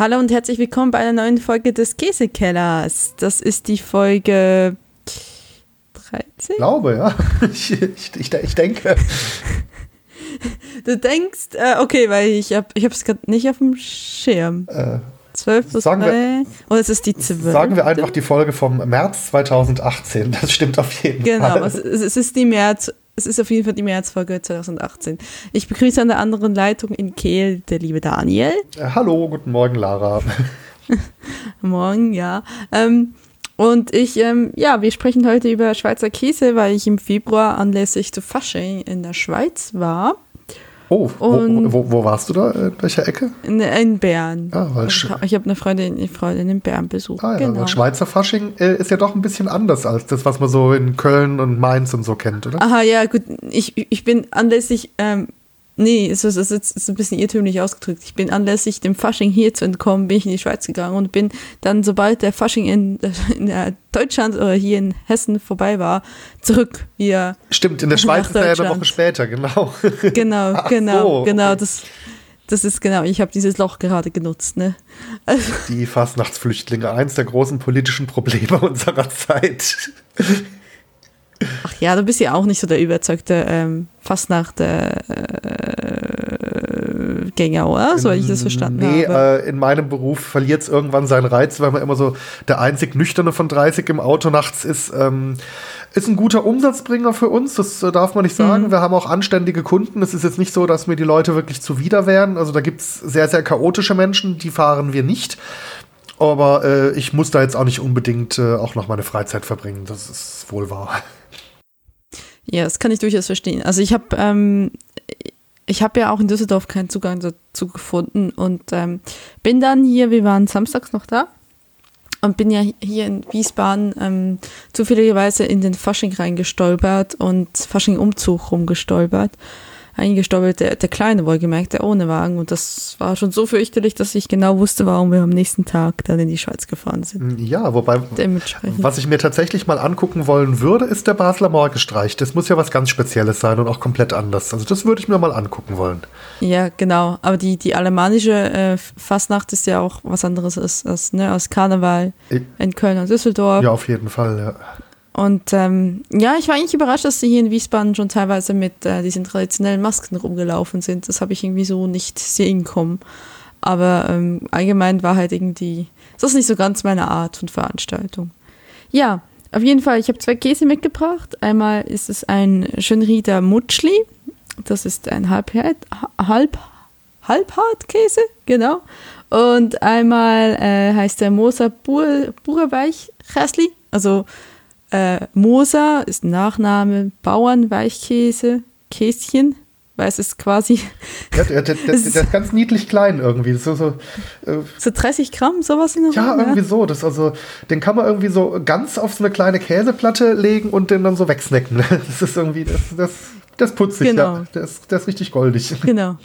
Hallo und herzlich willkommen bei einer neuen Folge des Käsekellers. Das ist die Folge 13? Ich glaube, ja. Ich, ich, ich, ich denke. Du denkst, äh, okay, weil ich habe ich es gerade nicht auf dem Schirm. Äh, 12 plus sagen 3. Wir, oder ist es die 12? Sagen wir einfach die Folge vom März 2018. Das stimmt auf jeden genau, Fall. Genau, es, es, ist die März, es ist auf jeden Fall die Märzfolge 2018. Ich begrüße an der anderen Leitung in Kehl der liebe Daniel. Äh, hallo, guten Morgen, Lara. Morgen, ja. Ähm, und ich, ähm, ja, wir sprechen heute über Schweizer Käse, weil ich im Februar anlässlich zu Fasching in der Schweiz war. Oh, wo, wo, wo, warst du da? In welcher Ecke? In, in Bern. Ah, weil ich ich habe eine Freundin, eine Freundin in Bern besucht. Ah, ja, genau. Schweizer Fasching äh, ist ja doch ein bisschen anders als das, was man so in Köln und Mainz und so kennt, oder? Aha, ja, gut. Ich, ich bin anlässlich ähm, Nee, es ist, es ist ein bisschen irrtümlich ausgedrückt. Ich bin anlässlich dem Fasching hier zu entkommen, bin ich in die Schweiz gegangen und bin dann, sobald der Fasching in, in Deutschland oder hier in Hessen vorbei war, zurück wieder. Stimmt, in der Schweiz ist er ja eine Woche später, genau. Genau, Ach genau, so, genau. Das, das ist genau, ich habe dieses Loch gerade genutzt, ne? Also, die Fastnachtsflüchtlinge, eins der großen politischen Probleme unserer Zeit. Ach ja, du bist ja auch nicht so der überzeugte ähm, Fastnacht-Gänger, äh, oder? So ich das verstanden nee, habe. Äh, in meinem Beruf verliert es irgendwann seinen Reiz, weil man immer so der einzig Nüchterne von 30 im Auto nachts ist. Ähm, ist ein guter Umsatzbringer für uns, das äh, darf man nicht sagen. Mhm. Wir haben auch anständige Kunden. Es ist jetzt nicht so, dass mir die Leute wirklich zuwider wären. Also da gibt es sehr, sehr chaotische Menschen, die fahren wir nicht. Aber äh, ich muss da jetzt auch nicht unbedingt äh, auch noch meine Freizeit verbringen. Das ist wohl wahr. Ja, das kann ich durchaus verstehen. Also ich habe ähm, ich ja auch in Düsseldorf keinen Zugang dazu gefunden und ähm, bin dann hier, wir waren samstags noch da und bin ja hier in Wiesbaden ähm, zufälligerweise in den Fasching reingestolpert und Fasching-Umzug rumgestolpert eingestolpert, der, der Kleine wohlgemerkt, der ohne Wagen. Und das war schon so fürchterlich, dass ich genau wusste, warum wir am nächsten Tag dann in die Schweiz gefahren sind. Ja, wobei, was ich mir tatsächlich mal angucken wollen würde, ist der Basler Morgenstreich. Das muss ja was ganz Spezielles sein und auch komplett anders. Also das würde ich mir mal angucken wollen. Ja, genau. Aber die, die alemannische äh, Fastnacht ist ja auch was anderes als, als, ne, als Karneval in Köln und Düsseldorf. Ja, auf jeden Fall, ja. Und ähm, ja, ich war eigentlich überrascht, dass sie hier in Wiesbaden schon teilweise mit äh, diesen traditionellen Masken rumgelaufen sind. Das habe ich irgendwie so nicht sehen kommen. Aber ähm, allgemein war halt irgendwie, das ist nicht so ganz meine Art von Veranstaltung. Ja, auf jeden Fall, ich habe zwei Käse mitgebracht. Einmal ist es ein Schönrieder Mutschli. Das ist ein Halbhart, halb, Halbhartkäse, genau. Und einmal äh, heißt der Moser Bur, Burerweich-Chäsli. Also äh, Moser ist ein Nachname, Bauernweichkäse, Käschen, weil es ist quasi. Ja, der, der, der, ist, der, ist ganz niedlich klein irgendwie. So, so, äh, so 30 Gramm, sowas in der Ja, Runde, irgendwie so. Das also, den kann man irgendwie so ganz auf so eine kleine Käseplatte legen und den dann so wegsnacken. Das ist irgendwie, das, das, das putzig, genau. ja. Der ist, der ist richtig goldig. Genau.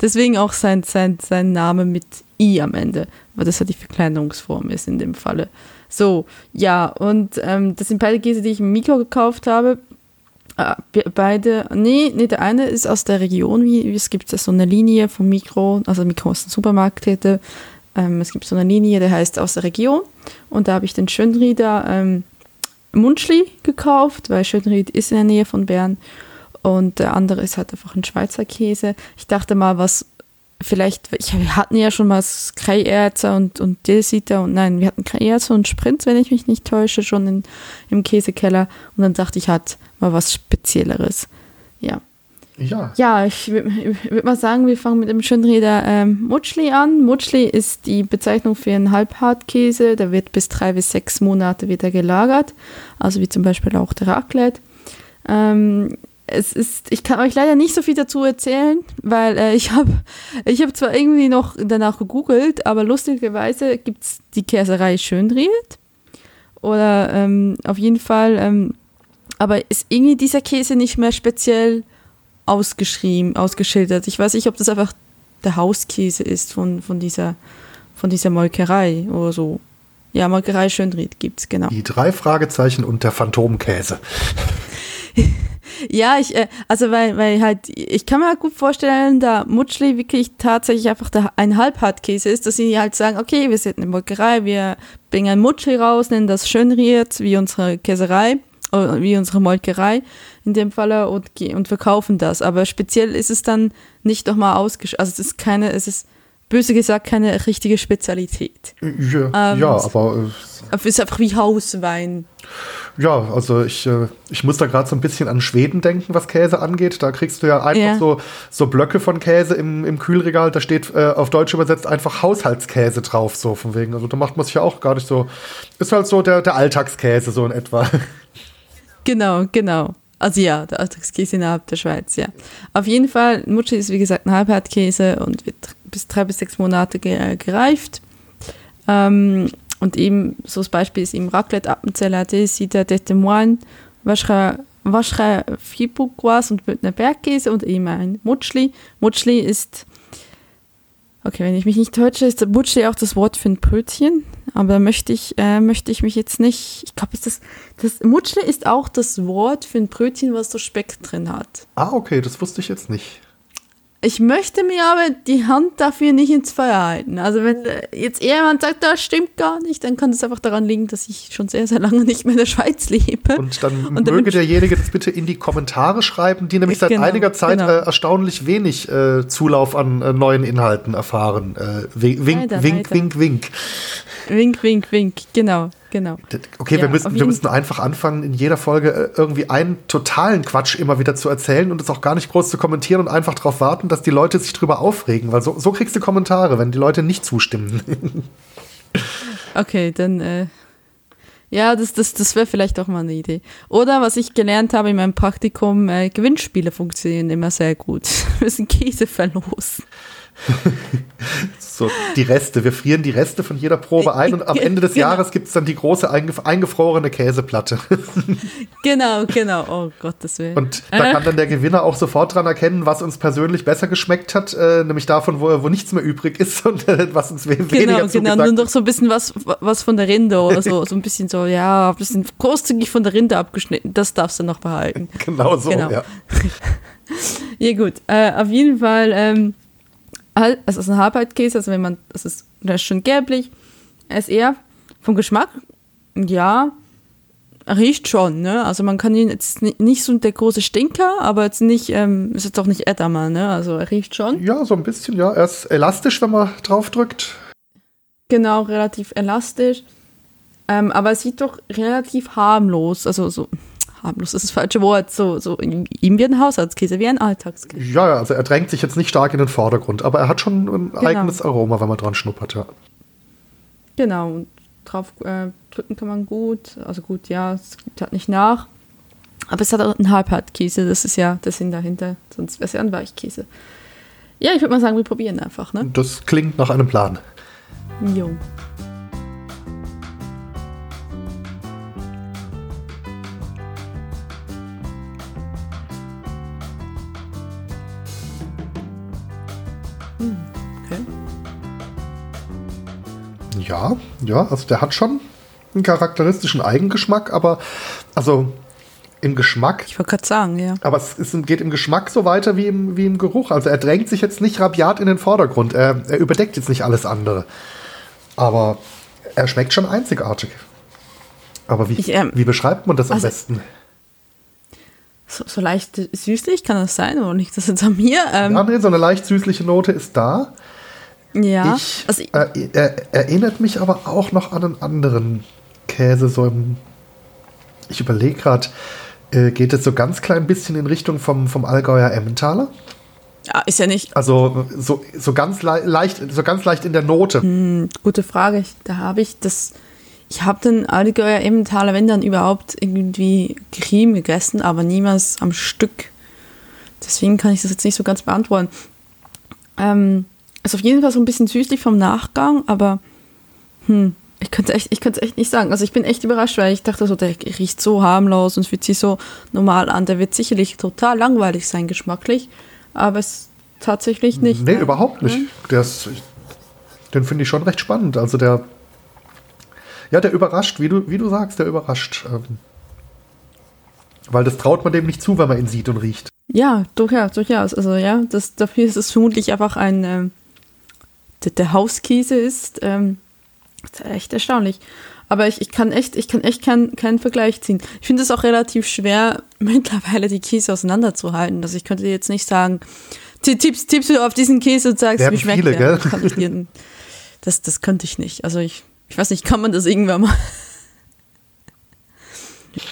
Deswegen auch sein, sein, sein Name mit I am Ende, weil das ja die Verkleinerungsform ist in dem Falle. So, ja, und ähm, das sind beide Käse, die ich im Mikro gekauft habe. Äh, beide, nee, nee, der eine ist aus der Region, wie, wie es gibt so eine Linie vom Mikro, also Mikro ist ein Supermarktkette. Ähm, es gibt so eine Linie, der heißt aus der Region. Und da habe ich den Schönrieder ähm, Munschli gekauft, weil Schönried ist in der Nähe von Bern. Und der andere ist halt einfach ein Schweizer Käse. Ich dachte mal, was vielleicht, ich, wir hatten ja schon mal Kreierzer und, und Dilsiter und nein, wir hatten Kreierzer und Sprints, wenn ich mich nicht täusche, schon in, im Käsekeller. Und dann dachte ich, hat mal was Spezielleres. Ja. Ja. Ja, ich würde würd mal sagen, wir fangen mit dem Schönreder ähm, Mutschli an. Mutschli ist die Bezeichnung für einen Halbhartkäse. Der wird bis drei bis sechs Monate wieder gelagert. Also wie zum Beispiel auch der Raclette. Ähm, es ist, ich kann euch leider nicht so viel dazu erzählen, weil äh, ich habe ich hab zwar irgendwie noch danach gegoogelt, aber lustigerweise gibt es die Käserei Schönried. Oder ähm, auf jeden Fall, ähm, aber ist irgendwie dieser Käse nicht mehr speziell ausgeschrieben, ausgeschildert. Ich weiß nicht, ob das einfach der Hauskäse ist von, von, dieser, von dieser Molkerei oder so. Ja, Molkerei Schönried gibt es, genau. Die drei Fragezeichen und der Phantomkäse. Ja, ich, äh, also weil, weil halt, ich kann mir halt gut vorstellen, da Mutschli wirklich tatsächlich einfach der, ein Halbhartkäse ist, dass sie halt sagen, okay, wir sind eine Molkerei, wir bringen ein Mutschli raus, nennen das Schönriert, wie unsere Käserei, äh, wie unsere Molkerei in dem Falle und, und verkaufen das. Aber speziell ist es dann nicht nochmal ausgeschrieben, also es ist keine, es ist böse gesagt keine richtige Spezialität. Ja, ähm, ja aber. Äh, es ist einfach wie Hauswein. Ja, also ich, äh, ich muss da gerade so ein bisschen an Schweden denken, was Käse angeht. Da kriegst du ja einfach ja. So, so Blöcke von Käse im, im Kühlregal. Da steht äh, auf Deutsch übersetzt einfach Haushaltskäse drauf, so von wegen. Also da macht man sich ja auch gar nicht so. Ist halt so der, der Alltagskäse, so in etwa. Genau, genau. Also ja, der Alltagskäse innerhalb der Schweiz, ja. Auf jeden Fall, Mutschi ist wie gesagt ein Halbhartkäse und wird bis drei bis sechs Monate gereift. Ähm, und eben, so das Beispiel ist im Raclette Appenzeller, sieht der de Moine, waschre Fibouquoise und Bündner Bergkäse und eben ein Mutschli. Mutschli ist, okay, wenn ich mich nicht täusche, ist Mutschli auch das Wort für ein Brötchen. Aber möchte ich, äh, möchte ich mich jetzt nicht, ich glaube, das, das Mutschli ist auch das Wort für ein Brötchen, was so Speck drin hat. Ah, okay, das wusste ich jetzt nicht. Ich möchte mir aber die Hand dafür nicht ins Feuer halten. Also wenn jetzt jemand sagt, das stimmt gar nicht, dann kann es einfach daran liegen, dass ich schon sehr, sehr lange nicht mehr in der Schweiz lebe. Und dann und möge derjenige das bitte in die Kommentare schreiben, die nämlich seit genau, einiger Zeit genau. äh, erstaunlich wenig äh, Zulauf an äh, neuen Inhalten erfahren. Äh, wink, wink, wink, wink, wink. Wink, wink, wink, genau. Genau. Okay, ja, wir, müssen, wir müssen einfach anfangen, in jeder Folge äh, irgendwie einen totalen Quatsch immer wieder zu erzählen und es auch gar nicht groß zu kommentieren und einfach darauf warten, dass die Leute sich drüber aufregen, weil so, so kriegst du Kommentare, wenn die Leute nicht zustimmen. okay, dann äh, ja, das, das, das wäre vielleicht auch mal eine Idee. Oder was ich gelernt habe in meinem Praktikum, äh, Gewinnspiele funktionieren immer sehr gut. Wir müssen Käse verlosen. so die Reste. Wir frieren die Reste von jeder Probe ein und am Ende des genau. Jahres gibt es dann die große eingefrorene Käseplatte. genau, genau. Oh Gottes Willen. Und da kann dann der Gewinner auch sofort dran erkennen, was uns persönlich besser geschmeckt hat, äh, nämlich davon, wo, wo nichts mehr übrig ist und äh, was uns we genau, weniger Genau, genau. Nur noch so ein bisschen was, was von der Rinde oder so, so ein bisschen so, ja, ein bisschen großzügig von der Rinde abgeschnitten. Das darfst du noch behalten. Genau so, genau. ja. ja, gut. Äh, auf jeden Fall. Ähm, es ist ein Halbhartkäse, also wenn man, es ist, der ist schon gelblich. Er ist eher vom Geschmack, ja, riecht schon, ne? Also man kann ihn jetzt nicht so der große Stinker, aber jetzt nicht, ähm, ist jetzt auch nicht Edamer, ne? Also er riecht schon. Ja, so ein bisschen, ja. Er ist elastisch, wenn man drauf drückt. Genau, relativ elastisch. Ähm, aber er sieht doch relativ harmlos, also so harmlos ist das falsche Wort, so, so ihm wie ein Haushaltskäse, wie ein Alltagskäse. Ja, also er drängt sich jetzt nicht stark in den Vordergrund, aber er hat schon ein genau. eigenes Aroma, wenn man dran schnuppert, ja. Genau, und drauf äh, drücken kann man gut, also gut, ja, es gibt halt nicht nach. Aber es hat auch einen Halbhartkäse, das ist ja der Sinn dahinter, sonst wäre es ja ein Weichkäse. Ja, ich würde mal sagen, wir probieren einfach, ne? Das klingt nach einem Plan. Jo. Ja, ja, also der hat schon einen charakteristischen Eigengeschmack, aber also im Geschmack. Ich wollte gerade sagen, ja. Aber es ist, geht im Geschmack so weiter wie im, wie im Geruch. Also er drängt sich jetzt nicht rabiat in den Vordergrund. Er, er überdeckt jetzt nicht alles andere. Aber er schmeckt schon einzigartig. Aber wie, ich, ähm, wie beschreibt man das am also, besten? So, so, leicht süßlich kann das sein, oder nicht das jetzt an mir? Ähm, ja, nee, so eine leicht süßliche Note ist da. Ja. Ich, also, äh, er, erinnert mich aber auch noch an einen anderen Käse, so im. Ich überlege gerade, äh, geht es so ganz klein bisschen in Richtung vom, vom Allgäuer Emmentaler? Ja, ist ja nicht. Also so, so, ganz le leicht, so ganz leicht in der Note. Hm, gute Frage. Da habe ich das. Ich habe den Allgäuer Emmentaler, wenn dann überhaupt, irgendwie Creme gegessen, aber niemals am Stück. Deswegen kann ich das jetzt nicht so ganz beantworten. Ähm, ist auf jeden Fall so ein bisschen süßlich vom Nachgang, aber hm, ich könnte echt, ich könnte echt nicht sagen. Also ich bin echt überrascht, weil ich dachte so, der riecht so harmlos und fühlt sich so normal an. Der wird sicherlich total langweilig sein, geschmacklich, aber es tatsächlich nicht. Nee, ne? überhaupt nicht. Der ist, den finde ich schon recht spannend. Also der, ja, der überrascht, wie du, wie du sagst, der überrascht. Ähm. Weil das traut man dem nicht zu, wenn man ihn sieht und riecht. Ja, durchaus, durchaus. Also ja, das, dafür ist es vermutlich einfach ein, ähm, der, der Hauskäse ist, ähm, ist echt erstaunlich. Aber ich, ich kann echt, ich kann echt keinen keinen Vergleich ziehen. Ich finde es auch relativ schwer, mittlerweile die Käse auseinanderzuhalten. Also ich könnte jetzt nicht sagen, tippst, tippst du auf diesen Käse und sagst, wie schmeckt viele, der. gell? Das, das könnte ich nicht. Also ich, ich weiß nicht, kann man das irgendwann mal?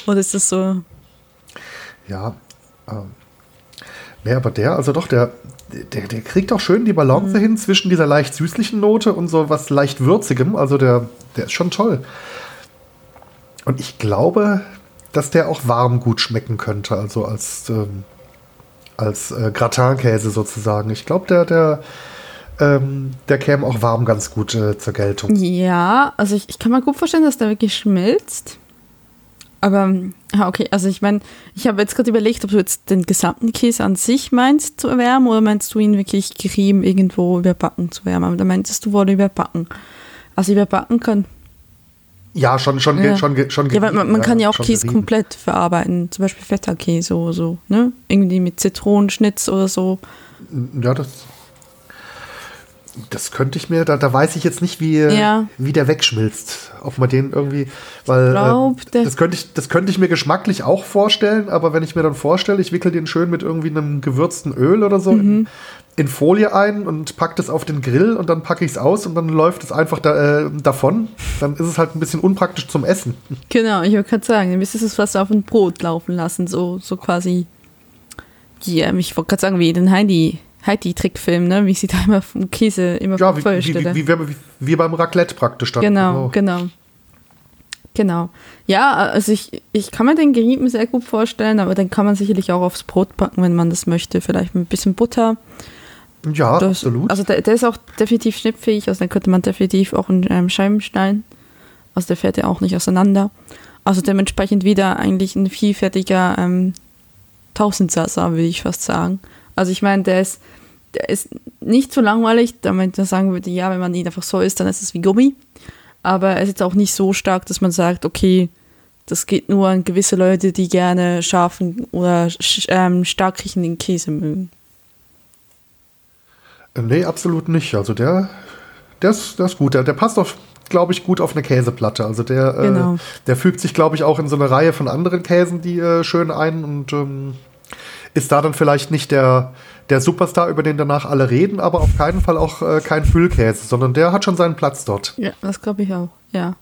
Oder ist das so? Ja. Ähm. Nee, aber der, also doch, der, der, der kriegt auch schön die Balance Mhm. hin zwischen dieser leicht süßlichen Note und so was leicht würzigem. Also der, der ist schon toll. Und ich glaube, dass der auch warm gut schmecken könnte, also als, ähm, als äh, Gratinkäse sozusagen. Ich glaube, der, der, ähm, der käme auch warm ganz gut äh, zur Geltung. Ja, also ich, ich kann mir gut vorstellen, dass der wirklich schmilzt. Aber, ah, okay, also ich meine, ich habe jetzt gerade überlegt, ob du jetzt den gesamten Käse an sich meinst zu erwärmen oder meinst du ihn wirklich gerieben irgendwo überbacken zu wärmen? Aber da meintest du wohl überbacken. Also überbacken kann. Ja, schon, schon, Ja. schon, schon Ja, weil man, man kann ja auch Käse gerieben. komplett verarbeiten, zum Beispiel Feta-Käse oder so, ne? Irgendwie mit Zitronenschnitz oder so. Ja, das. Das könnte ich mir, da, da weiß ich jetzt nicht, wie, Ja. wie der wegschmilzt. Ob man den irgendwie, weil glaub, äh, das, könnte ich, das könnte ich mir geschmacklich auch vorstellen, aber wenn ich mir dann vorstelle, ich wickel den schön mit irgendwie einem gewürzten Öl oder so Mhm. in, in Folie ein und packe das auf den Grill und dann packe ich es aus und dann läuft es einfach da, äh, davon, dann ist es halt ein bisschen unpraktisch zum Essen. Genau, ich wollte gerade sagen, dann müsstest du es fast auf ein Brot laufen lassen, so, so quasi. Ja, ich wollte gerade sagen, wie den Heidi, Heidi-Trickfilm, ne? Wie sie da immer vom Käse immer Ja, wie, wie, stelle. wie, wie, wie, beim Raclette praktisch dann. Genau, genau. Genau. Ja, also ich, ich kann mir den gerieben sehr gut vorstellen, aber den kann man sicherlich auch aufs Brot packen, wenn man das möchte. Vielleicht mit ein bisschen Butter. Ja, Das, absolut. Also der, der ist auch definitiv schnittfähig, also den könnte man definitiv auch in ähm, Scheiben schneiden. Also der fährt ja auch nicht auseinander. Also dementsprechend wieder eigentlich ein vielfältiger ähm, Tausendsasser, würde ich fast sagen. Also ich meine, der ist, der ist nicht so langweilig, damit man sagen würde, ja, wenn man ihn einfach so isst, dann ist es wie Gummi. Aber er ist jetzt auch nicht so stark, dass man sagt, okay, das geht nur an gewisse Leute, die gerne scharfen oder ähm, stark riechenden Käse mögen. Äh, Nee, absolut nicht. Also der, der, ist, der ist gut. Der, der passt auch, glaube ich, gut auf eine Käseplatte. Also der, Genau. äh, der fügt sich, glaube ich, auch in so eine Reihe von anderen Käsen, die äh, schön ein und ähm, ist da dann vielleicht nicht der, der Superstar, über den danach alle reden, aber auf keinen Fall auch äh, kein Füllkäse, sondern der hat schon seinen Platz dort. Ja, das glaube ich auch, ja.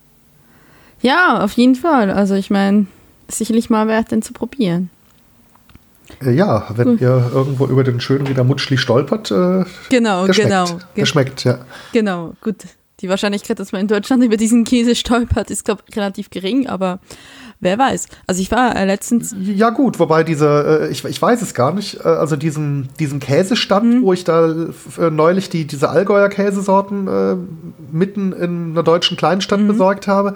Ja, auf jeden Fall. Also ich meine, sicherlich mal wert, den zu probieren. Äh, ja, wenn Hm. ihr irgendwo über den schönen Rieder Mutschli stolpert, äh, Genau, der genau. schmeckt. Der schmeckt, ja. Genau, gut. Die Wahrscheinlichkeit, dass man in Deutschland über diesen Käse stolpert, ist, glaube ich, relativ gering, aber wer weiß. Also ich war äh, letztens, Ja gut, wobei diese, äh, ich, ich weiß es gar nicht, äh, also diesen, diesen Käsestand, wo ich da äh, neulich die, diese Allgäuer Käsesorten äh, mitten in einer deutschen Kleinstadt besorgt habe,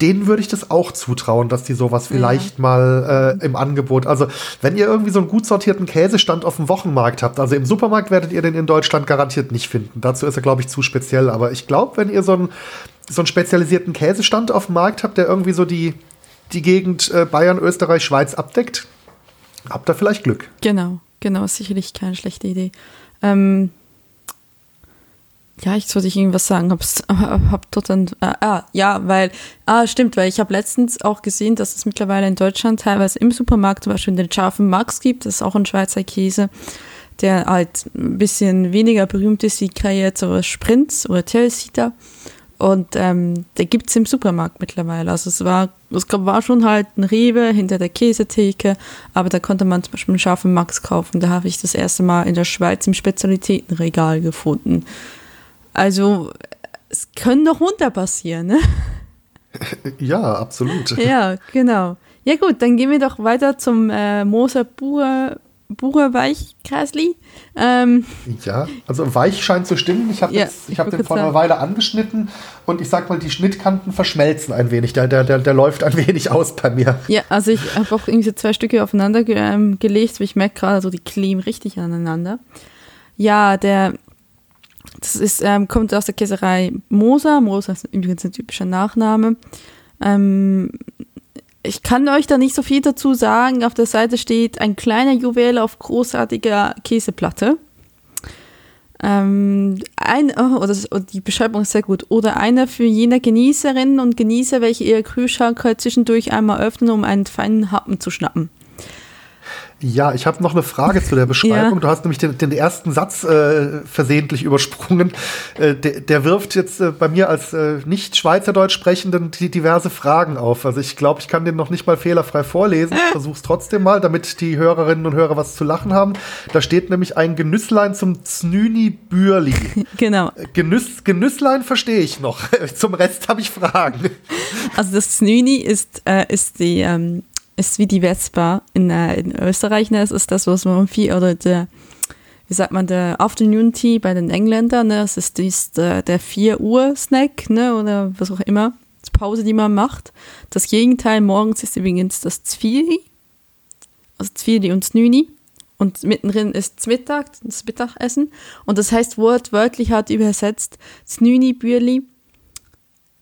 denen würde ich das auch zutrauen, dass die sowas vielleicht mal äh, im Angebot, also wenn ihr irgendwie so einen gut sortierten Käsestand auf dem Wochenmarkt habt, also im Supermarkt werdet ihr den in Deutschland garantiert nicht finden. Dazu ist er, glaube ich, zu speziell. Aber ich glaube, wenn ihr so einen, so einen spezialisierten Käsestand auf dem Markt habt, der irgendwie so die, die Gegend äh, Bayern, Österreich, Schweiz abdeckt, habt ihr vielleicht Glück. genau, genau, ist sicherlich keine schlechte Idee. Ähm, ja, ich wollte ich irgendwas sagen, hab's, hab dort dann, äh, ah, ja, weil, ah, stimmt, weil ich habe letztens auch gesehen, dass es mittlerweile in Deutschland teilweise im Supermarkt zum Beispiel den scharfen Max gibt, das ist auch ein Schweizer Käse, der halt ein bisschen weniger berühmt ist wie Crayette oder Sprints oder Telesita. Und ähm, der gibt's im Supermarkt mittlerweile. Also es war, es gab- war schon halt ein Rewe hinter der Käsetheke, aber da konnte man zum Beispiel einen scharfen Max kaufen. Da habe ich das erste Mal in der Schweiz im Spezialitätenregal gefunden. Also es können doch Wunder passieren, ne? Ja, absolut. Ja, genau. Ja gut, dann gehen wir doch weiter zum äh, Moser Bucher, Weichkreisli. Ähm, Ja, also weich scheint zu stimmen. Ich habe Ja, ich hab den vor einer Weile angeschnitten und ich sag mal, die Schnittkanten verschmelzen ein wenig. Der, der, der, der läuft ein wenig aus bei mir. ja, also ich habe auch irgendwie so zwei Stücke aufeinander ge ähm, gelegt, ich merke gerade, so die kleben richtig aneinander. Ja, der, das ist, ähm, kommt aus der Käserei Moser. Moser ist übrigens ein typischer Nachname. Ähm, ich kann euch da nicht so viel dazu sagen. Auf der Seite steht ein kleiner Juwel auf großartiger Käseplatte. Ähm, ein, oh, oder, oh, die Beschreibung ist sehr gut. Oder einer für jene Genießerinnen und Genießer, welche ihr Kühlschrank zwischendurch einmal öffnen, um einen feinen Happen zu schnappen. Ja, ich habe noch eine Frage zu der Beschreibung. Ja. Du hast nämlich den, den ersten Satz äh, versehentlich übersprungen. Äh, der, der, wirft jetzt äh, bei mir als äh, nicht Schweizerdeutsch sprechenden die diverse Fragen auf. Also ich glaube, ich kann den noch nicht mal fehlerfrei vorlesen. Ich versuch's trotzdem mal, damit die Hörerinnen und Hörer was zu lachen haben. Da steht nämlich ein Genüsslein zum Znüni Bürli. Genau. Äh, Genüss, Genüsslein verstehe ich noch. zum Rest habe ich Fragen. Also das Znüni ist, äh, ist die ähm ist wie die Vespa in, äh, in Österreich. Ne? Es ist das, was man viel, oder der, wie sagt man, der Afternoon Tea bei den Engländern. Ne? Es ist dies, der, der 4 Uhr Snack ne? oder was auch immer. Die Pause, die man macht. Das Gegenteil morgens ist übrigens das Zvieri. Also Zvieri und Znüni. Und mittendrin ist Mittag, das Mittagessen. Und das heißt wortwörtlich hat übersetzt Znüni Bürli.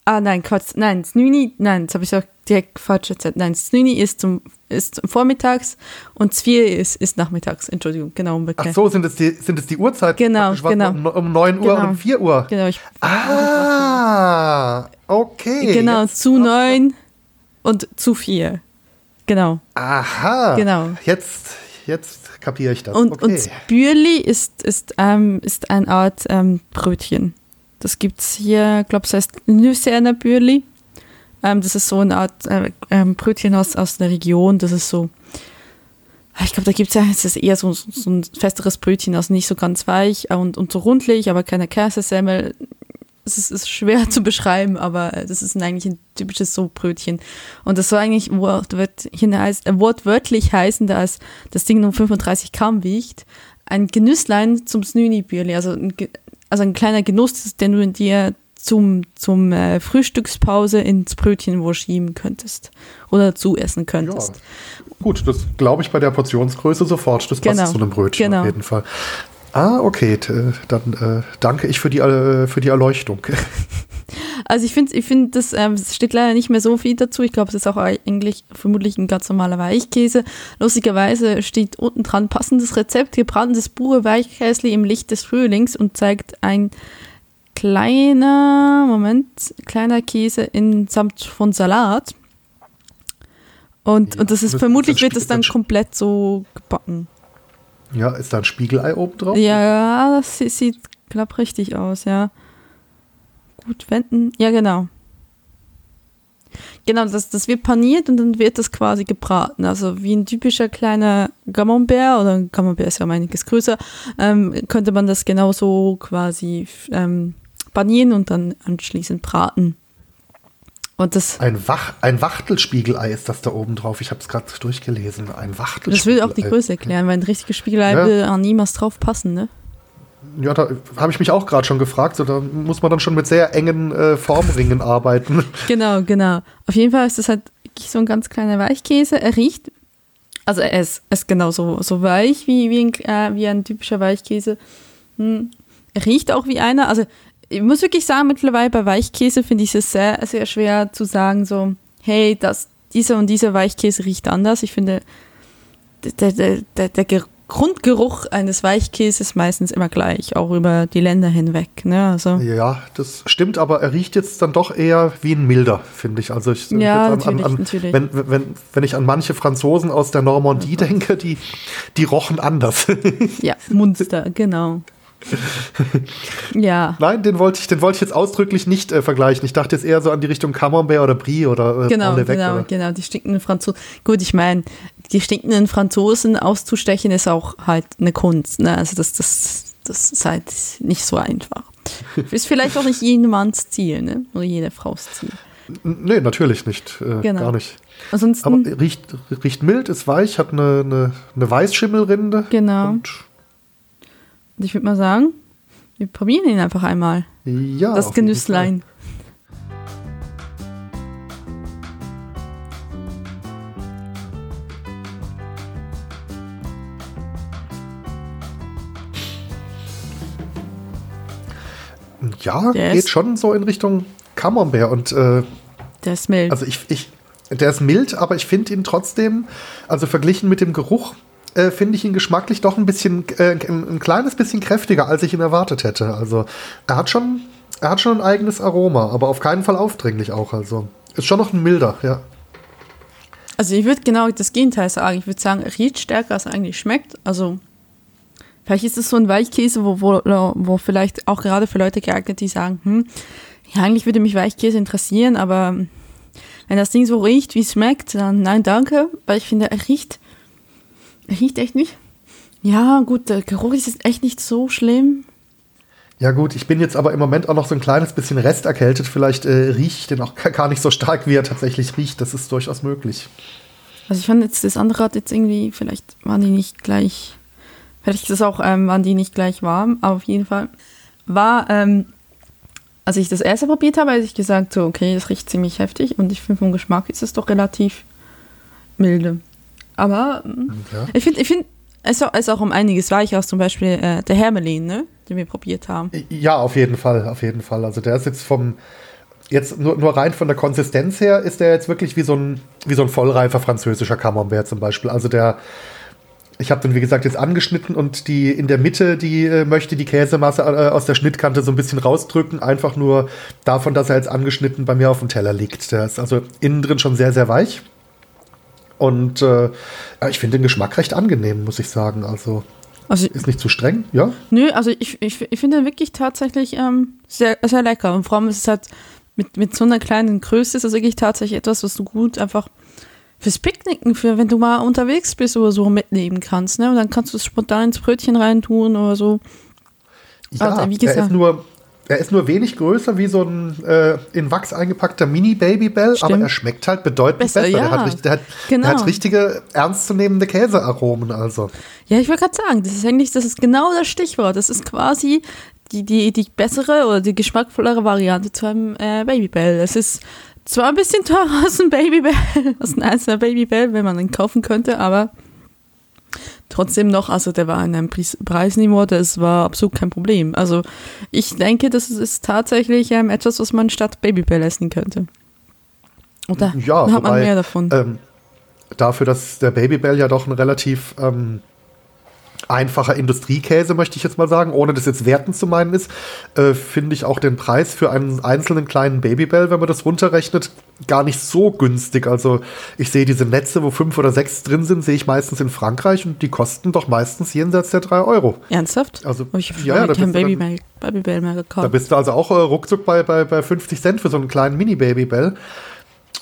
Ah, nein, Quatsch. Nein, Znüni, nein, das habe ich auch direkt falsch erzählt. Nein, Snuni ist zum ist vormittags und Zvier ist, ist nachmittags. Entschuldigung, genau. Umgekehrt. Ach so, sind es die, sind es die Uhrzeiten? Genau, genau. Um, um 9 Uhr genau. und um 4 Uhr? Genau. Ich, ah, okay. Genau, jetzt zu 9 und zu 4. Genau. Aha. Genau. Jetzt, jetzt kapiere ich das. Und, okay. und Bürli ist, ist, ähm, ist eine Art ähm, Brötchen. Das gibt es hier, ich glaube, es heißt Nüsserner Bürli. Ähm, das ist so eine Art äh, ähm, Brötchen aus, aus der Region. Das ist so, ah, ich glaube, da gibt es ja, es ist eher so, so ein festeres Brötchen, also nicht so ganz weich und, und so rundlich, aber keine Käsesemmel. Es ist, ist, schwer zu beschreiben, aber das ist eigentlich ein typisches so Brötchen. Und das soll eigentlich wortwörtlich, äh, wortwörtlich heißen, dass das Ding nur 35 Gramm wiegt. Ein Genüsslein zum Snüni-Bierli, also ein, also ein kleiner Genuss, den du in dir zum, zum äh, Frühstückspause ins Brötchen schieben könntest oder zu essen könntest. Ja. Gut, das glaube ich bei der Portionsgröße sofort. Das genau. passt zu einem Brötchen genau. auf jeden Fall. Ah, okay, dann äh, danke ich für die, äh, für die Erleuchtung. Also ich finde, ich find, das ähm, steht leider nicht mehr so viel dazu. Ich glaube, es ist auch eigentlich vermutlich ein ganz normaler Weichkäse. Lustigerweise steht unten dran passendes Rezept, gebranntes pure Weichkäsli im Licht des Frühlings und zeigt ein kleiner, Moment, kleiner Käse in Samt von Salat. Und, ja, und das ist das vermutlich wird es dann komplett so gebacken. Ja, ist da ein Spiegelei oben drauf? Ja, das sieht, glaube richtig aus, ja. Gut wenden. Ja, genau. Genau, das, das wird paniert und dann wird das quasi gebraten. Also wie ein typischer kleiner Camembert oder Camembert ist ja um einiges größer, ähm, könnte man das genauso quasi ähm, panieren und dann anschließend braten. Und das ein, Wach, ein Wachtelspiegelei ist das da oben drauf. Ich habe es gerade durchgelesen. Ein Wachtelspiegelei. Das würde auch die Größe erklären, weil ein richtiges Spiegelei ja. will an niemals drauf passen, ne? Ja, da habe ich mich auch gerade schon gefragt. So, da muss man dann schon mit sehr engen äh, Formringen arbeiten. Genau, genau. Auf jeden Fall ist das halt so ein ganz kleiner Weichkäse. Er riecht, also er ist, ist genauso so weich wie, wie, ein, äh, wie ein typischer Weichkäse. Hm. Er riecht auch wie einer. Also ich muss wirklich sagen, mittlerweile bei Weichkäse finde ich es sehr, sehr schwer zu sagen, so, hey, das, dieser und dieser Weichkäse riecht anders. Ich finde, der, der, der, der Grundgeruch eines Weichkäses ist meistens immer gleich, auch über die Länder hinweg. Ne? Also. Ja, das stimmt, aber er riecht jetzt dann doch eher wie ein milder, finde ich. Also ich, ja, an, natürlich, an, natürlich. Wenn, wenn, wenn ich an manche Franzosen aus der Normandie mhm. denke, die, die rochen anders. ja, Munster, genau. ja. Nein, den wollte ich, den wollte ich jetzt ausdrücklich nicht äh, vergleichen. Ich dachte jetzt eher so an die Richtung Camembert oder Brie oder äh, Genau, genau, oder. genau, die stinkenden Franzosen. Gut, ich meine, die stinkenden Franzosen auszustechen ist auch halt eine Kunst. Ne? Also das, das, das ist halt nicht so einfach. ist vielleicht auch nicht jedemanns Ziel, ne? Oder jede Frau's Ziel. Nee, natürlich nicht. Äh, genau. Gar nicht. Ansonsten, Aber riecht, riecht mild, ist weich, hat eine, eine, eine Weißschimmelrinde. Genau. Und und ich würde mal sagen, wir probieren ihn einfach einmal. Ja. Das Genüsslein. Ja, Der geht schon so in Richtung Camembert und äh, der ist mild. Also ich, ich, der ist mild, aber ich finde ihn trotzdem, also verglichen mit dem Geruch, äh, finde ich ihn geschmacklich doch ein bisschen, äh, ein, ein, kleines bisschen kräftiger, als ich ihn erwartet hätte. Also er hat schon, er hat schon ein eigenes Aroma, aber auf keinen Fall aufdringlich auch. Also ist schon noch ein milder, ja. Also ich würde genau das Gegenteil sagen. Ich würde sagen, er riecht stärker, als er eigentlich schmeckt. Also vielleicht ist es so ein Weichkäse, wo, wo, wo vielleicht auch gerade für Leute geeignet, die sagen, hm, ja, eigentlich würde mich Weichkäse interessieren, aber wenn das Ding so riecht, wie es schmeckt, dann nein, danke, weil ich finde, er riecht, riecht echt nicht. Ja, gut, der Geruch ist echt nicht so schlimm. Ja gut, ich bin jetzt aber im Moment auch noch so ein kleines bisschen resterkältet. Vielleicht äh, rieche ich den auch gar nicht so stark, wie er tatsächlich riecht. Das ist durchaus möglich. Also ich fand jetzt das andere hat jetzt irgendwie, vielleicht waren die nicht gleich, vielleicht ist das auch, ähm, waren die nicht gleich warm, aber auf jeden Fall war, ähm, als ich das erste probiert habe, habe ich gesagt, so, okay, das riecht ziemlich heftig und ich finde vom Geschmack ist es doch relativ milde. Aber ja. ich finde, ich finde, es ist auch um einiges weicher als zum Beispiel äh, der Hermelin, ne? den wir probiert haben. Ja, auf jeden Fall, auf jeden Fall. Also der ist jetzt vom, jetzt nur, nur rein von der Konsistenz her, ist der jetzt wirklich wie so ein, wie so ein vollreifer französischer Camembert zum Beispiel. Also der, ich habe den, wie gesagt, jetzt angeschnitten und die in der Mitte, die äh, möchte die Käsemasse äh, aus der Schnittkante so ein bisschen rausdrücken. Einfach nur davon, dass er jetzt angeschnitten bei mir auf dem Teller liegt. Der ist also innen drin schon sehr, sehr weich. Und äh, ich finde den Geschmack recht angenehm, muss ich sagen. Also also, ist nicht zu streng, ja? Nö, also ich, ich, ich finde wirklich tatsächlich ähm, sehr, sehr lecker. Und vor allem ist es halt mit, mit so einer kleinen Größe ist das wirklich tatsächlich etwas, was du gut einfach fürs Picknicken, für wenn du mal unterwegs bist oder so mitnehmen kannst. Ne? Und dann kannst du es spontan ins Brötchen reintun oder so. Ja, also, wie gesagt, er ist nur er ist nur wenig größer wie so ein äh, in Wachs eingepackter Mini-Babybell, aber er schmeckt halt bedeutend besser. besser. Ja, er, hat, er, hat, genau. er hat richtige ernstzunehmende Käsearomen. Also. Ja, ich wollte gerade sagen, das ist eigentlich, das ist genau das Stichwort. Das ist quasi die, die, die bessere oder die geschmackvollere Variante zu einem äh, Babybell. Es ist zwar ein bisschen teurer als ein Babybell, als ein einzelner Babybell, wenn man ihn kaufen könnte, aber trotzdem noch, also der war in einem Preisniveau, das war absolut kein Problem. Also ich denke, das ist tatsächlich ähm, etwas, was man statt Babybell essen könnte. Oder ja, hat wobei, man mehr davon? Ähm, dafür, dass der Babybell ja doch ein relativ ähm, einfacher Industriekäse, möchte ich jetzt mal sagen, ohne das jetzt werten zu meinen ist, äh, finde ich auch den Preis für einen einzelnen kleinen Babybell, wenn man das runterrechnet, gar nicht so günstig. Also ich sehe diese Netze, wo fünf oder sechs drin sind, sehe ich meistens in Frankreich und die kosten doch meistens jenseits der drei Euro. Ernsthaft? Also oh, ich habe ja, ja, kein Babybell, Babybell mehr gekauft. Da bist du also auch äh, ruckzuck bei, bei, bei 50 Cent für so einen kleinen Mini-Babybell.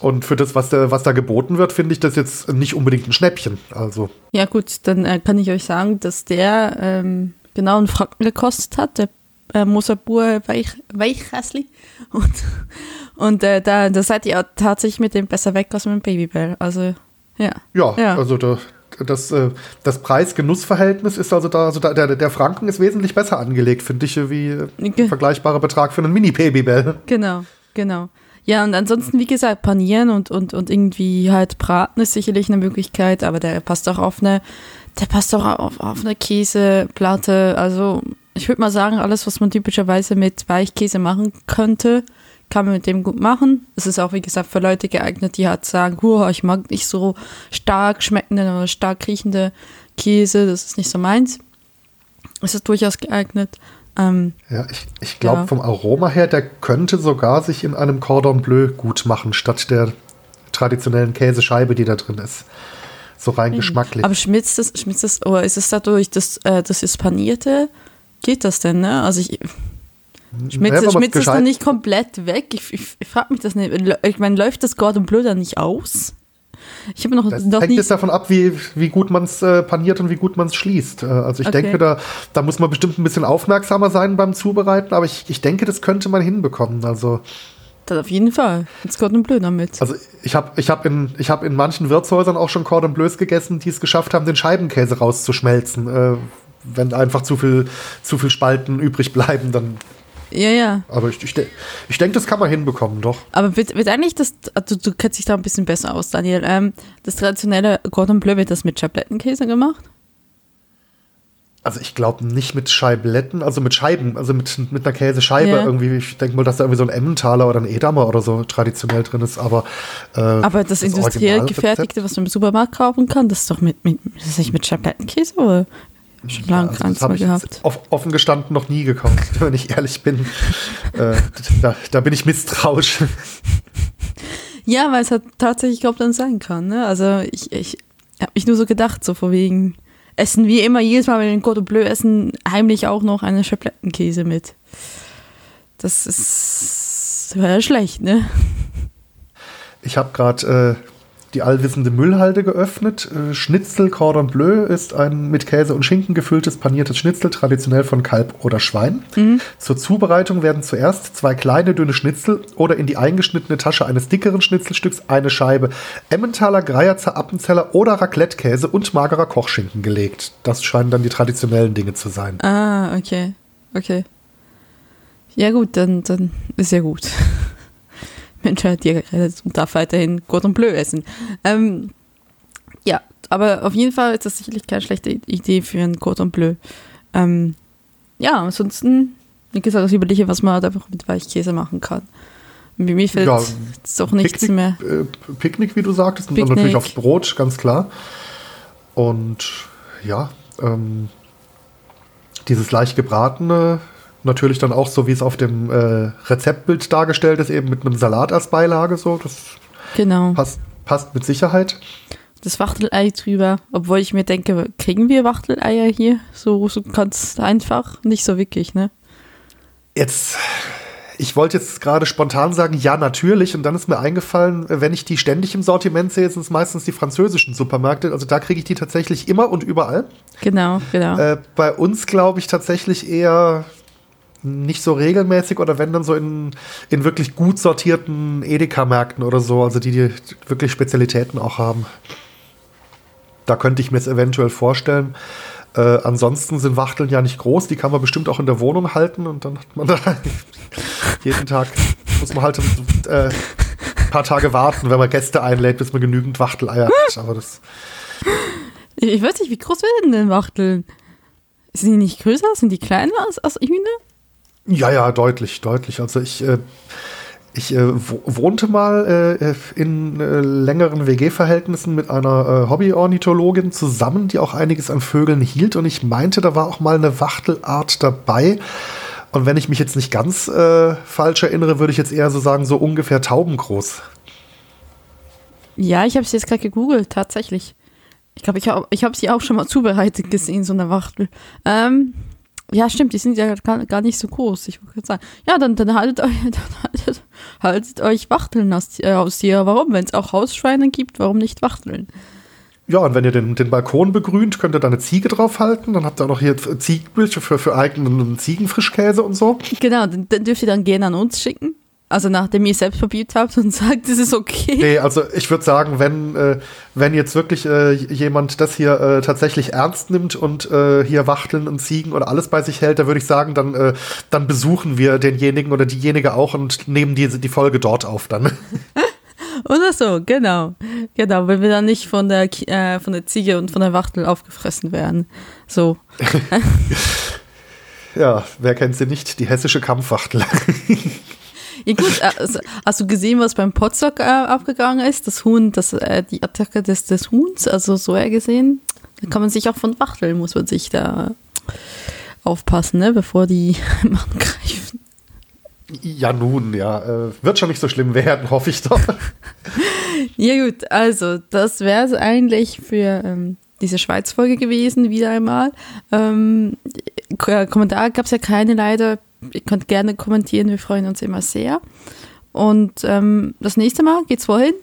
Und für das, was da, was da geboten wird, finde ich das jetzt nicht unbedingt ein Schnäppchen. Also. Ja, gut, dann äh, kann ich euch sagen, dass der ähm, genau einen Franken gekostet hat, der äh, Mosabur Weich, Weichhäsli. Und, und äh, da, da seid ihr tatsächlich mit dem besser weg als mit dem Babybell. Also, ja. Ja, ja. also da, das, äh, das Preis-Genuss-Verhältnis ist also da, also da, der, der Franken ist wesentlich besser angelegt, finde ich, wie ein vergleichbarer Betrag für einen Mini-Babybell. Genau, genau. Ja, und ansonsten, wie gesagt, panieren und, und, und irgendwie halt braten ist sicherlich eine Möglichkeit, aber der passt auch auf eine, der passt auch auf, auf eine Käseplatte. Also, ich würde mal sagen, alles, was man typischerweise mit Weichkäse machen könnte, kann man mit dem gut machen. Es ist auch, wie gesagt, für Leute geeignet, die halt sagen, ich mag nicht so stark schmeckende oder stark riechende Käse, das ist nicht so meins. Es ist durchaus geeignet. Ähm, ja, ich, ich glaube ja. vom Aroma her, der könnte sogar sich in einem Cordon Bleu gut machen, statt der traditionellen Käsescheibe, die da drin ist. So rein mhm. geschmacklich. Aber schmilzt das, schmilzt das, oder ist es dadurch, dass äh, das ist panierte? Geht das denn, ne? Also ich. Schmilzt, ja, schmilzt es dann nicht komplett weg? Ich, ich, ich frage mich das nicht. Ich meine, läuft das Cordon Bleu dann nicht aus? Ich habe noch, das noch hängt jetzt davon ab, wie, wie gut man es äh, paniert und wie gut man es schließt. Äh, also ich okay. denke, da, da muss man bestimmt ein bisschen aufmerksamer sein beim Zubereiten, aber ich, ich denke, das könnte man hinbekommen. Also das auf jeden Fall. Jetzt Cordon Bleu damit. Also ich habe ich hab in, hab in manchen Wirtshäusern auch schon Cordon Bleus gegessen, die es geschafft haben, den Scheibenkäse rauszuschmelzen. Äh, wenn einfach zu viel, zu viel Spalten übrig bleiben, dann ja, ja. Aber ich, ich, ich denke, das kann man hinbekommen, doch. Aber wird, wird eigentlich das, also du kennst dich da ein bisschen besser aus, Daniel, ähm, das traditionelle Cordon Bleu, wird das mit Schablettenkäse gemacht? Also ich glaube nicht mit Scheibletten, also mit Scheiben, also mit, mit einer Käsescheibe Ja. irgendwie. Ich denke mal, dass da irgendwie so ein Emmentaler oder ein Edamer oder so traditionell drin ist, aber äh, Aber das, industriell Originalrezept- gefertigte, was man im Supermarkt kaufen kann, das ist doch mit, mit das ist nicht mit Schablettenkäse oder? Schon lange Also keins gehabt. offen gestanden noch nie gekauft, wenn ich ehrlich bin. äh, da, da bin ich misstrauisch. Ja, weil es halt tatsächlich dann sein kann. Ne? Also ich, ich habe mich nur so gedacht, so vor wegen Essen wie immer, jedes Mal, wenn wir den Cordon Bleu essen, heimlich auch noch eine Schablettenkäse mit. Das ist wäre schlecht, ne? Ich habe gerade äh, die allwissende Müllhalde geöffnet. Äh, Schnitzel Cordon Bleu ist ein mit Käse und Schinken gefülltes paniertes Schnitzel, traditionell von Kalb oder Schwein. Zur Zubereitung werden zuerst zwei kleine dünne Schnitzel oder in die eingeschnittene Tasche eines dickeren Schnitzelstücks eine Scheibe Emmentaler, Greierzer, Appenzeller oder Raclette-Käse und magerer Kochschinken gelegt. Das scheinen dann die traditionellen Dinge zu sein. Ah, okay. Okay. Ja gut, dann, dann ist ja gut. Mensch hat dir gerettet und darf weiterhin Cordon Bleu essen. Ähm, ja, aber auf jeden Fall ist das sicherlich keine schlechte Idee für ein Cordon Bleu. Ähm, ja, ansonsten, wie gesagt, das Überlege, was man halt einfach mit Weichkäse machen kann. Mir mir fällt Ja, jetzt auch nichts Picknick, mehr. Äh, Picknick, wie du sagtest, und dann Picknick. natürlich aufs Brot, ganz klar. Und ja, ähm, dieses leicht gebratene, natürlich dann auch so, wie es auf dem äh, Rezeptbild dargestellt ist, eben mit einem Salat als Beilage, so, das Genau. passt, passt mit Sicherheit. Das Wachtelei drüber. Obwohl ich mir denke, kriegen wir Wachteleier hier? So, so ganz einfach? Nicht so wirklich, ne? Jetzt, ich wollte jetzt gerade spontan sagen, ja, natürlich. Und dann ist mir eingefallen, wenn ich die ständig im Sortiment sehe, sind es meistens die französischen Supermärkte. Also da kriege ich die tatsächlich immer und überall. Genau, genau. Äh, bei uns glaube ich tatsächlich eher nicht so regelmäßig oder wenn dann so in, in wirklich gut sortierten Edeka-Märkten oder so, also die, die wirklich Spezialitäten auch haben. Da könnte ich mir es eventuell vorstellen. Äh, ansonsten sind Wachteln ja nicht groß, die kann man bestimmt auch in der Wohnung halten und dann hat man da jeden Tag muss man halt äh, ein paar Tage warten, wenn man Gäste einlädt, bis man genügend Wachteleier hat. Aber das Ich, ich weiß nicht, wie groß werden denn Wachteln? Sind die nicht größer? Sind die kleiner als, als Hühner? Ja, ja, deutlich, deutlich. Also ich, äh, ich äh, wo- wohnte mal äh, in äh, längeren WG-Verhältnissen mit einer äh, Hobby-Ornithologin zusammen, die auch einiges an Vögeln hielt. Und ich meinte, da war auch mal eine Wachtelart dabei. Und wenn ich mich jetzt nicht ganz äh, falsch erinnere, würde ich jetzt eher so sagen, so ungefähr taubengroß. Ja, ich habe es jetzt gerade gegoogelt, tatsächlich. Ich glaube, ich habe ich hab sie auch schon mal zubereitet gesehen, so eine Wachtel. Ähm, ja, stimmt, die sind ja gar, nicht so groß. Ich wollte sagen. Ja, dann, dann haltet euch, dann haltet, haltet euch Wachteln aus, äh, aus dir. Warum? Wenn es auch Hausschweine gibt, warum nicht Wachteln? Ja, und wenn ihr den, den Balkon begrünt, könnt ihr da eine Ziege draufhalten. Dann habt ihr auch noch hier Ziegenmilch für, für eigenen Ziegenfrischkäse und so. Genau, den, den dürft ihr dann gerne an uns schicken. Also nachdem ihr es selbst probiert habt und sagt, es ist okay. Nee, also ich würde sagen, wenn, äh, wenn jetzt wirklich äh, jemand das hier äh, tatsächlich ernst nimmt und äh, hier Wachteln und Ziegen oder alles bei sich hält, da würde ich sagen, dann, äh, dann besuchen wir denjenigen oder diejenige auch und nehmen die, die Folge dort auf dann. Oder so, genau. Genau, wenn wir dann nicht von der, äh, von der Ziege und von der Wachtel aufgefressen werden. So. ja, wer kennt sie nicht? Die hessische Kampfwachtel. Ja gut, äh, also, hast du gesehen, was beim Potsdok äh, abgegangen ist? Das Huhn, das, äh, die Attacke des, des Huhns, also so eher gesehen. Da kann man sich auch von Wachteln, muss man sich da aufpassen, ne, bevor die angreifen. ja, nun, ja. Äh, wird schon nicht so schlimm werden, hoffe ich doch. Ja gut, also das wäre es eigentlich für ähm, diese Schweiz-Folge gewesen, wieder einmal. Ähm, K- Kommentar gab es ja keine leider. Ihr könnt gerne kommentieren, wir freuen uns immer sehr. Und ähm, das nächste Mal geht's wohin,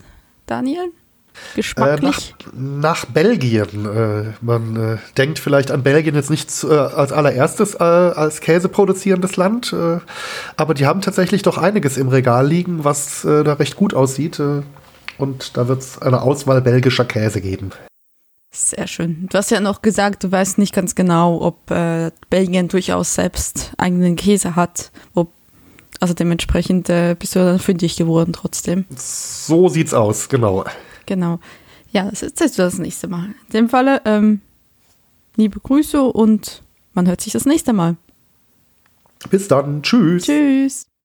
Daniel? Äh, nach, Geschmacklich? nach Belgien. Äh, man äh, denkt vielleicht an Belgien jetzt nicht zu, äh, als allererstes äh, als Käse produzierendes Land, äh, aber die haben tatsächlich doch einiges im Regal liegen, was da recht gut aussieht. Und da wird es eine Auswahl belgischer Käse geben. Sehr schön. Du hast ja noch gesagt, du weißt nicht ganz genau, ob äh, Belgien durchaus selbst eigenen Käse hat. Ob, also dementsprechend äh, bist du dann fündig geworden trotzdem. So sieht's aus, genau. Genau. Ja, das erzählst du das nächste Mal. In dem Falle, ähm, liebe Grüße und man hört sich das nächste Mal. Bis dann. Tschüss. Tschüss.